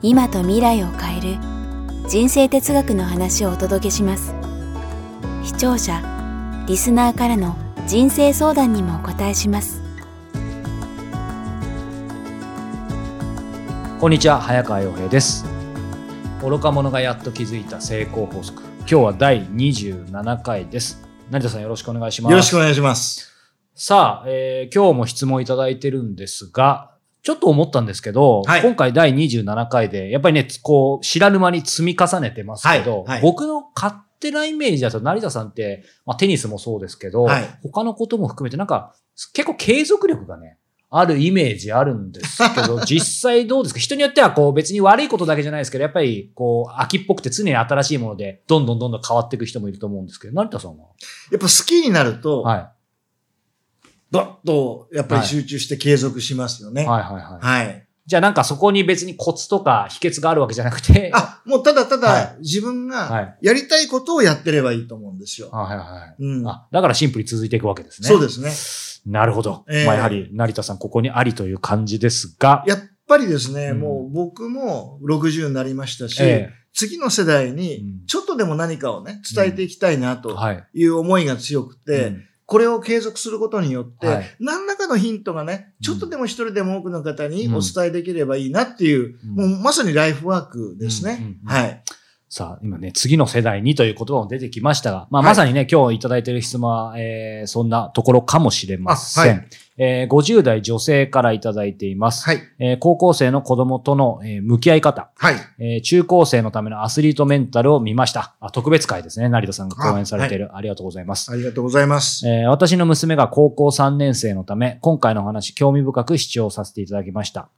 今と未来を変える人生哲学の話をお届けします。視聴者リスナーからの人生相談にもお答えします。こんにちは早川洋平です。愚か者がやっと気づいた成功法則。今日は第27回です。成田さんよろしくお願いします。よろしくお願いします。さあ、えー今日も質問いただいてるんですがちょっと思ったんですけど、はい。今回第27回で、やっぱりね、こう、知らぬ間に積み重ねてますけど、はいはい。僕の勝手なイメージだと、成田さんって、まあ、テニスもそうですけど、はい。他のことも含めて、なんか、結構継続力がね、あるイメージあるんですけど、実際どうですか？人によっては、こう、別に悪いことだけじゃないですけど、やっぱり、こう、秋っぽくて常に新しいもので、どんどんどんどん変わっていく人もいると思うんですけど、成田さんは？やっぱ好きになると、はどっと、やっぱり集中して継続しますよい。ね。はいはいはい。はい。じゃあなんかそこに別にコツとか秘訣があるわけじゃなくて、あ、もうただたはだ自分がはい。やりたいことをやってればいいと思うんですよ。はいはいはい。うん。あ、だからシンプルに続いていくわけですね。そうですね。なるほど。ええまあやはり成田さんここにありという感じですが、やっぱりですね、うんもう僕も60になりましたし、え次の世代うんにちょっとでも何かをね、伝えていきたいなえとはい。いう思いが強くて、うんこれを継続することによって、はい。何らかのヒントがね、ちょっとでも一人でも多くの方にうん。お伝えできればいいなっていう、うん。もうまさにライフワークですね。はい。さあ、今ね、次の世代にという言葉も出てきましたが、まあ、はいまさにね、今日いただいている質問は、えーそんなところかもしれません。あはいえー50代女性からいただいています。はい。えー高校生の子供との、えー向き合い方、はい。えー中高生のためのアスリートメンタルを見ました。あ特別会ですね。成田さんが講演されている。あ,、りがとうございます。ありがとうございます。えー私の娘が高校3年生のため、今回のお話、興味深く視聴させていただきました。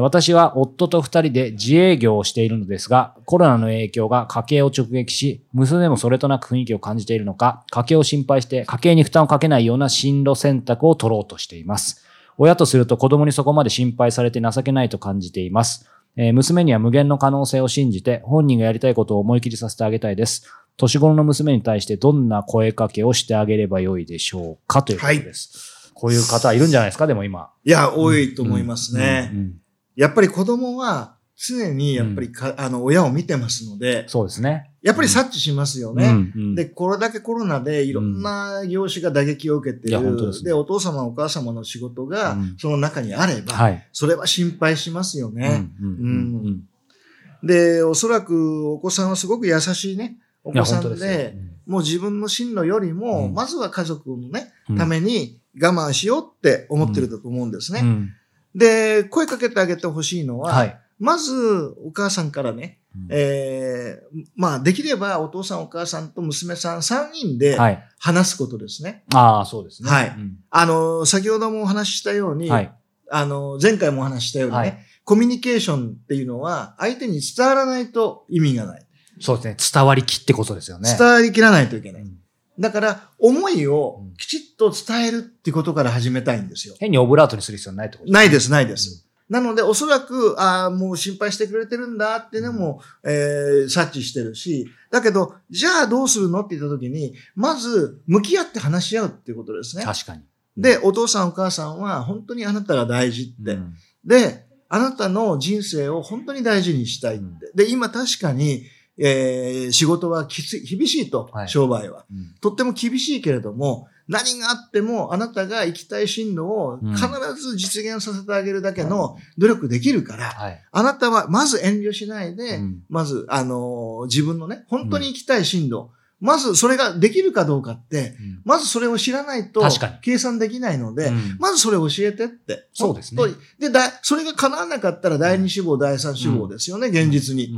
私は夫と二人で自営業をしているのですが、コロナの影響が家計を直撃し、娘もそれとなく雰囲気を感じているのか、家計を心配して家計に負担をかけないような進路選択を取ろうとしています。親とすると子供にそこまで心配されて情けないと感じています。え娘には無限の可能性を信じて、本人がやりたいことを思い切りさせてあげたいです。年頃の娘に対してどんな声かけをしてあげればよいでしょうかということです。こういう方いるんじゃないですか、でも今。いや、多いと思いますね。やっぱり子供は常にやっぱりか、あの、親を見てますので、そうですね。やっぱり察知しますよね。で、これだけコロナでいろんな業種が打撃を受けてる。でお父様お母様の仕事がうん。その中にあれば、はい。それは心配しますよね。で、おそらくお子さんはすごく優しいね、お子さんで、もう自分の進路よりも、うん。まずは家族のね、うん。ために我慢しようって思ってると思うんですね。うんで、声かけてあげてほしいのは、はい。まずお母さんからね、うんえーまあできればお父さんお母さんと娘さん3人ではい。話すことですね。ああ、そうですね。はいうんあの、先ほどもお話ししたように、はい。あの、前回もお話ししたようにね、はいコミュニケーションっていうのは相手に伝わらないと意味がない。そうですね。伝わりきってことですよね。伝わりきらないといけない。うんだから、思いをきちっと伝えるってことから始めたいんですよ。変にオブラートにする必要ないってことないです、ないです。なので、おそらく、ああ、もう心配してくれてるんだっていうのも、えー察知してるし、だけど、じゃあどうするのって言った時に、まず、向き合って話し合うっていうことですね。確かに。で、お父さんお母さんは本当にあなたが大事って。うんで、あなたの人生を本当に大事にしたいって。うんで、今確かに、えー仕事はきつい、厳しいと、はい。商売は。うん。とっても厳しいけれども、何があってもあなたが行きたい進路をうん。必ず実現させてあげるだけの努力できるから、はい。あなたはまず遠慮しないで、うん。まず、あのー自分のね、本当に行きたい進路、まずそれができるかどうかって、うん。まずそれを知らないと確かに。計算できないので、うん。まずそれを教えてって。そうですね。で、だそれが叶わなかったら第二志望、第三志望ですよね、現実に。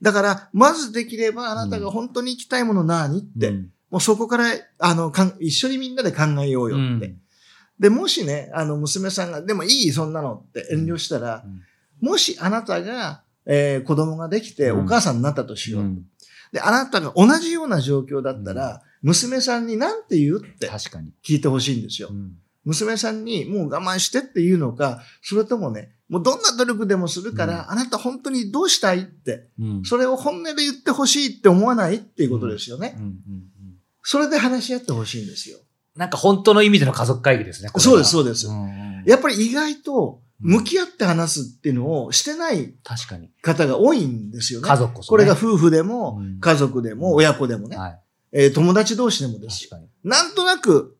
うんだから、まずできればあなたが本当に行きたいもの何って、うん。もうそこから、あの、かん一緒にみんなで考えようよって。うん。で、もしね、あの、娘さんが、でもいい、そんなのって遠慮したら、うん。もしあなたがえー子供ができてうん。お母さんになったとしよう。うん。で、あなたが同じような状況だったら、娘さんに何て言うって確かに。聞いてほしいんですよ。う。ん。娘さんにもう我慢してっていうのか、それともね、もうどんな努力でもするから、うんあなた本当にどうしたいって、うんそれを本音で言ってほしいって思わないっていうことですよね。それで話し合ってほしいんですよ。なんか本当の意味での家族会議ですね。そうです、そうです。やっぱり意外と向き合って話すっていうのをしてない。方が多いんですよね。家族こそねこれが夫婦でもう、ん家族でも、親子でもね、はい。えー友達同士でもですよ。確かに。なんとなく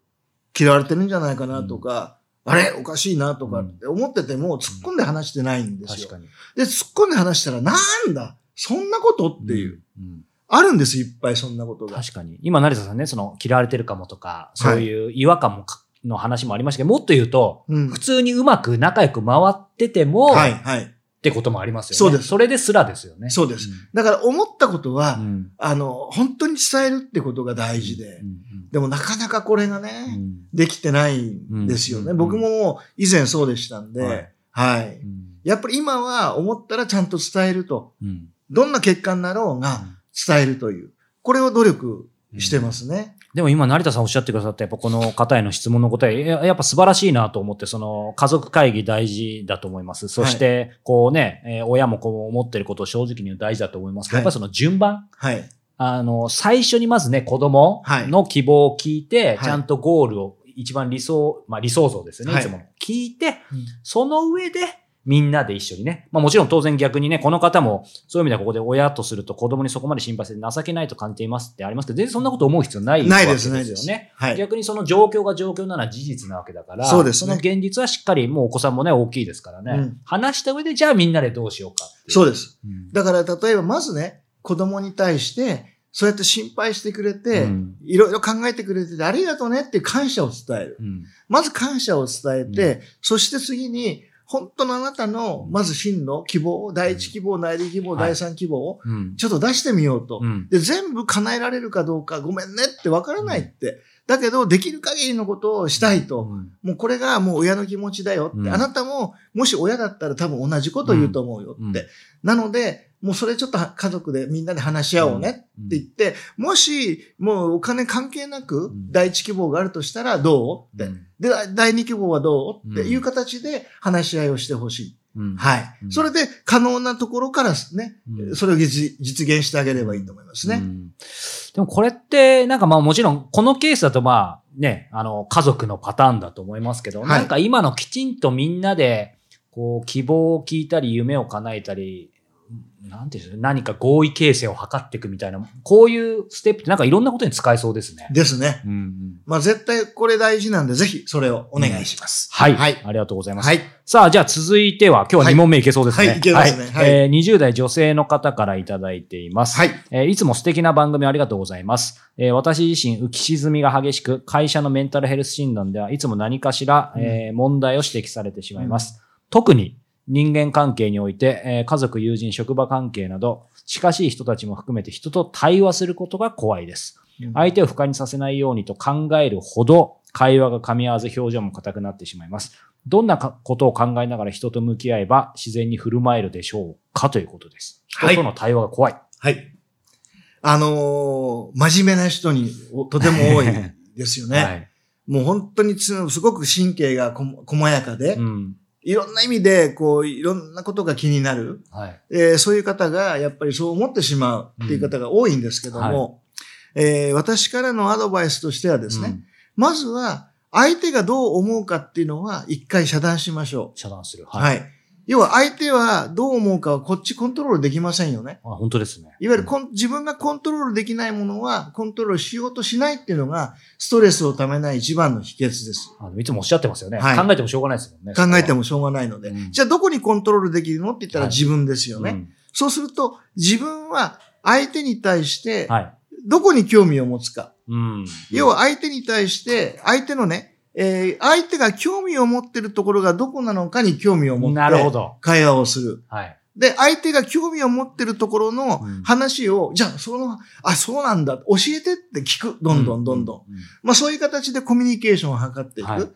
嫌われてるんじゃないかなとか、あれおかしいなとかって思ってても突っ込んで話してないんですよ。確かに。で、突っ込んで話したら、なんだ？そんなことっていう。うん。あるんです、いっぱいそんなことが。確かに。今、成田さんね、その、嫌われてるかもとか、そういう違和感もか、の話もありましたけど、もっと言うと、うん普。通にうまく仲良く回ってても、はい、はい。ってこともありますよね。そうですそれですらですよね。そうです。だから思ったことは、うん。うんあの、本当に伝えるってことが大事でう。んでもなかなかこれがうね、ん。できてないんですよね。うん僕も以前そうでしたんで、ははい。やっぱり今は思ったらちゃんと伝えると。うん。どんな結果になろうが伝えるという。これを努力してますね。でも今、成田さんおっしゃってくださった、やっぱこの方への質問の答え、ややっぱ素晴らしいなと思って、その家族会議大事だと思います。そして、こうね、えー親もこう思ってることを正直に言う大事だと思います。けど、はい。やっぱりその順番、はい。あの、最初にまずね、子供の希望を聞いて、はいちゃんとゴールを一番理想、まあ理想像ですよね、はいいつも。聞いて、その上で、みんなで一緒にね。まあもちろん当然逆にね、この方も、そういう意味ではここで親とすると子供にそこまで心配して情けないと感じていますってありますけど、全然そんなこと思う必要ないないです、わないです。ね。はい。逆にその状況が状況なら事実なわけだから、そうですねの現実はしっかり、もうお子さんもね、大きいですからね。うん話した上で、じゃあみんなでどうしようか。そうです。うんだから例えばまずね、子供に対して、そうやって心配してくれて、うん。いろいろ考えてくれてて、ありがとうねっていう感謝を伝える。うん。まず感謝を伝えて、そして次に、本当のあなたの、まず真の希望、第一希望、内裏希望、はい。第三希望を、うん。ちょっと出してみようと。うん。で、全部叶えられるかどうか、ごめんねってわからないって。だけど、できる限りのことをしたいと。うんもうこれがもう親の気持ちだよって。うんあなたも、もし親だったら多分同じこと言うと思うよって。なので、もうそれちょっと家族でみんなで話し合おうねって言って、もし、もうお金関係なくん第一希望があるとしたらどうって。うんで、第二希望はどうってうんいう形で話し合いをしてほしい。うん。はい。うん。それで可能なところからね、うん。それを実実現してあげればいいと思いますね。うん。でもこれって、なんかまあもちろん、このケースだとまあね、あの、家族のパターンだと思いますけど、はい。なんか今のきちんとみんなで、こう、希望を聞いたり、夢を叶えたり、なんていう何か合意形成を図っていくみたいな、こういうステップってなんかいろんなことに使えそうですね。ですね。うんうんまあ絶対これ大事なんで、ぜひそれをお願いします。はい、はい。ありがとうございます。はい。さあ、じゃあ続いては、今日は2問目いけそうですね。はいいけますねはいえー20代女性の方からいただいています。はい。えーいつも素敵な番組ありがとうございます。えー私自身、浮き沈みが激しく、会社のメンタルヘルス診断ではいつも何かしら、えー問題を指摘されてしまいます。特に人間関係において、えー家族、友人、職場関係など、近しい人たちも含めて人と対話することが怖いです。相手を不快にさせないようにと考えるほど、会話が噛み合わず表情も硬くなってしまいます。どんなかことを考えながら人と向き合えば自然に振る舞えるでしょうかということです。はい人との対話が怖い。はい。あのー真面目な人におとても多いですよね。はい。もう本当につすごく神経がこ細やかで、うん。いろんな意味で、こう、いろんなことが気になる。はい。えーそういう方が、やっぱりそう思ってしまうっていう方が多いんですけども、えー私からのアドバイスとしてはですね、うんまずは、相手がどう思うかっていうのは、一回遮断しましょ遮断する。う。はい。要は、相手はどう思うかはこっちコントロールできませんよね。あ本当ですね。いわゆるコン自分がコントロールできないものは、コントロールしようとしないっていうのが、ストレスをためない一番の秘訣です。あのいつもおっしゃってますよね、はい考えてもしょうがないですもんね。考えてももしょうがないので。うんじゃあ、どこにコントロールできるのって言ったらはい自分ですよね。そうすると、自分は相手に対して、はい。どこに興味を持つか。うん。要は相手に対して、相手のね、えー相手が興味を持ってるところがどこなのかに興味を持って、なるほど。会話をする。はい。で、相手が興味を持ってるところのうん話を、じゃあ、その、あ、そうなんだ、教えてって聞く。どんどんどんどん。う。まあ、そういう形でコミュニケーションを図っていく。はい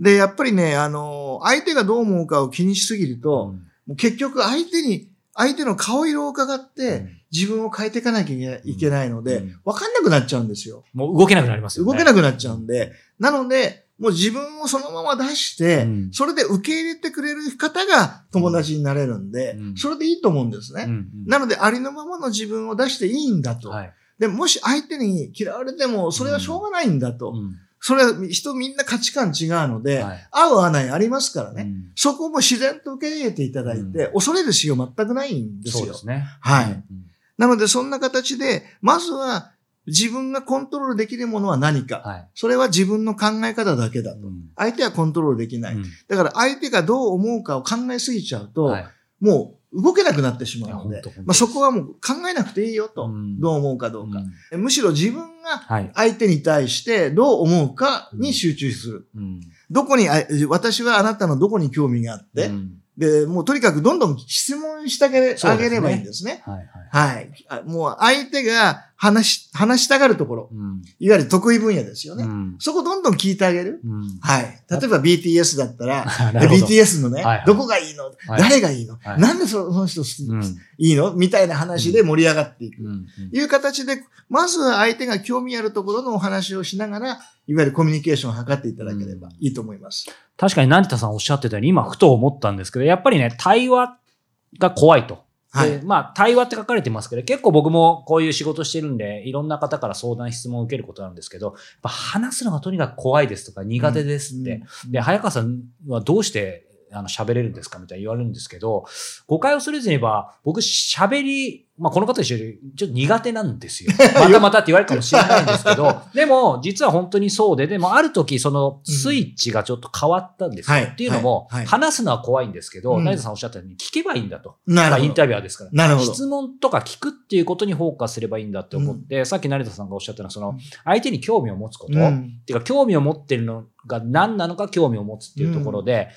で、やっぱりね、あの、相手がどう思うかを気にしすぎると、もう結局相手に、相手の顔色を伺って、自分を変えていかなきゃいけないのでうん、わかんなくなっちゃうんですよ。もう動けなくなりますよね。動けなくなっちゃうんで、なので、もう自分をそのまま出して、うんそれで受け入れてくれる方が友達になれるんで、うんそれでいいと思うんですね。うんうんなので、ありのままの自分を出していいんだと。はい。で、もし相手に嫌われても、それはしょうがないんだと。うんそれは人みんな価値観違うので、はい合う合わないありますからね。うんそこも自然と受け入れていただいて、う恐れる必要全くないんですよ。そうですね。はいうんなので、そんな形で、まずは自分がコントロールできるものは何か。はい。それは自分の考え方だけだと。うん相手はコントロールできない。うんだから相手がどう思うかを考えすぎちゃうと、はいもう動けなくなってしまうのでまあ、そこはもう考えなくていいよと。うんどう思うかどうか。んむしろ自分がはい。相手に対してどう思うかに集中する。うんどこにあ、私はあなたのどこに興味があって、うんで、もうとにかくどんどん質問してあげれそうですねあげればいいんですね。はいはい。はい。あもう相手が話し、話したがるところ、うんいわゆる得意分野ですよね。うんそこどんどん聞いてあげる。うんはい。例えば BTS だったら、BTS のね、はいはいどこがいいの、はい誰がいいの、はいなんでその人好き、うんいいの？みたいな話で盛り上がっていく。うんいう形で、まずは相手が興味あるところのお話をしながら、いわゆるコミュニケーションを図っていただければいいと思います。確かに成田さんおっしゃってたように、今ふと思ったんですけど、やっぱりね、対話が怖いと。はいでまあ、対話って書かれてますけど、結構僕もこういう仕事してるんで、いろんな方から相談、質問を受けることなんですけど、話すのがとにかく怖いですとか苦手ですって。うんで、早川さんはどうしてあの喋れるんですか？みたいに言われるんですけど、誤解を恐れずに言えば、僕喋り、まあこの方と一緒にちょっと苦手なんですよ。またまたって言われるかもしれないんですけど、でも実は本当にそうで、でもある時そのスイッチがちょっと変わったんですよ。はいっていうのも、はいはい話すのは怖いんですけど、うん成田さんおっしゃったように聞けばいいんだと。なるほど。まあインタビュアーですから。なるほど。質問とか聞くっていうことにフォーカスすればいいんだって思って、さっき成田さんがおっしゃったのは、その、相手に興味を持つこと、うんっていうか、興味を持ってるのが何なのか興味を持つっていうところで、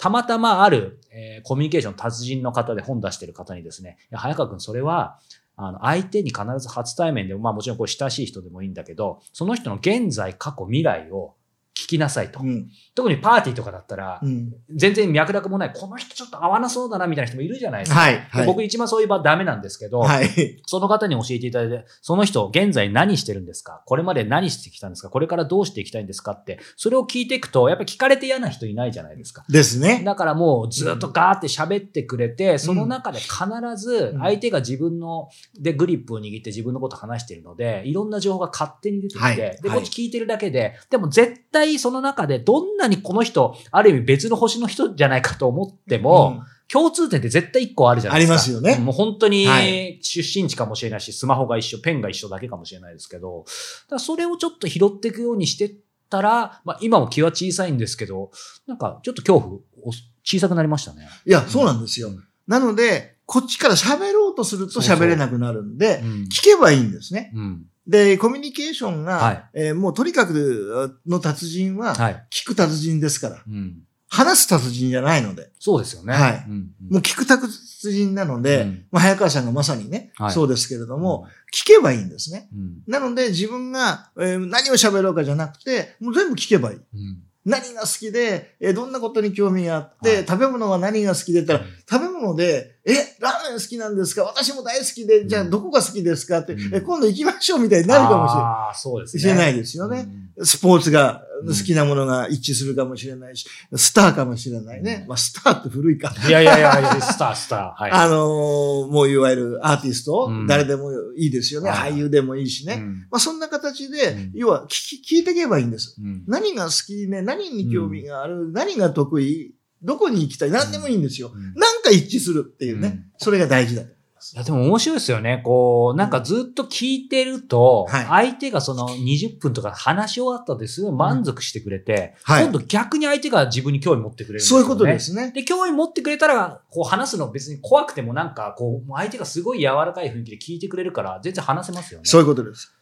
たまたまある、えーコミュニケーション達人の方で本出してる方にですね、早川くんそれは、あの、相手に必ず初対面でも、まあもちろんこう親しい人でもいいんだけど、その人の現在、過去、未来を聞きなさいと。うん。特にパーティーとかだったら、うん。全然脈絡もない、この人ちょっと合わなそうだなみたいな人もいるじゃないですか。はい。はい。僕一番そういう場ダメなんですけど、はい。その方に教えていただいて、その人、現在何してるんですか？これまで何してきたんですか？これからどうしていきたいんですかって、それを聞いていくと、やっぱり聞かれて嫌な人いないじゃないですか。ですね。だからもうずっとガーって喋ってくれて、その中で必ず相手が自分の、でグリップを握って自分のこと話しているので、いろんな情報が勝手に出てきて、はいで、はいこっち聞いてるだけで、でも絶対その中でどんなにこの人、ある意味別の星の人じゃないかと思っても、うん共通点って絶対一個あるじゃないですか。ありますよねもう本当にはい出身地かもしれないし、スマホが一緒、ペンが一緒だけかもしれないですけど、だそれをちょっと拾っていくようにしてったら、まあ今も気は小さいんですけど、なんかちょっと恐怖、お小さくなりましたね。いや、そうなんですよ。なので、こっちから喋ろうとするとそうそう喋れなくなるんでう、ん。聞けばいいんですね。うん。で、コミュニケーションが、はいえーもうとにかくの達人は、はい。聞く達人ですから。うん。話す達人じゃないので。そうですよね。はいうん。もう聞く達人なので、うんまあ、早川さんがまさにね、はいそうですけれども、聞けばいいんですね。うん。なので自分が、えー何を喋ろうかじゃなくて、もう全部聞けばいい。うん。何が好きで、えーどんなことに興味があって、はい。食べ物は何が好きでったら、食べ物で、え、ラーメン好きなんですか？私も大好きで、じゃあうんどこが好きですか？って、うん。え、今度行きましょうみたいになるかもしれない。そうですね。しれないですよね。スポーツが好きなものが一致するかもしれないし、スターかもしれないね。うんまあ、スターって古いか。いやいやいやいや、スター、スター。はい。あのーもういわゆるアーティスト、うん誰でもいいですよね。はい俳優でもいいしね。うんまあ、そんな形で、うん要は聞き聞いていけばいいんです。うん何が好きね、何に興味がある、何が得意、どこに行きたい、何でもいいんですよ。うんなんか一致するっていうね。うんそれが大事だます。いや、でも面白いですよね。こう、なんかずっと聞いてると、はい相手がその20分とか話し終わったですごい満足してくれて、はい今度逆に相手が自分に興味持ってくれるね。そういうことですね。で、興味持ってくれたら、こう話すの別に怖くてもなんか、こう、相手がすごい柔らかい雰囲気で聞いてくれるから、全然話せますよね。そういうことです。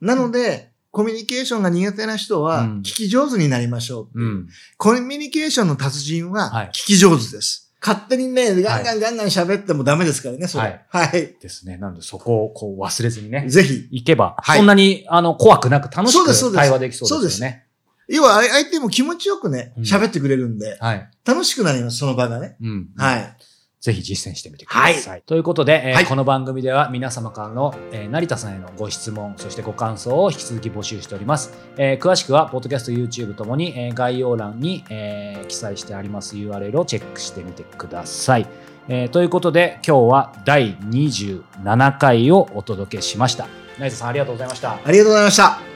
なので、コミュニケーションが苦手な人はうん聞き上手になりましょうううん。コミュニケーションの達人ははい聞き上手です。勝手にね、ガンガンガンガン喋ってもダメですからね、それ。はい。ですね。なので、そこをこう忘れずにね、ぜひ。行けば、はいそんなに、あの、怖くなく楽しそうですそうですく対話できそうですよね。要は、あ相手も気持ちよくねうん、喋ってくれるんで、はい。楽しくなります、その場がね。うん。はい。ぜひ実践してみてください。ということで、えーはいこの番組では皆様からの、えー成田さんへのご質問、そしてご感想を引き続き募集しております。えー詳しくは、ポッドキャスト、YouTube ともに、えー概要欄に、えー記載してあります URL をチェックしてみてください。えーということで、今日は第27回をお届けしました。成田さん、ありがとうございました。ありがとうございました。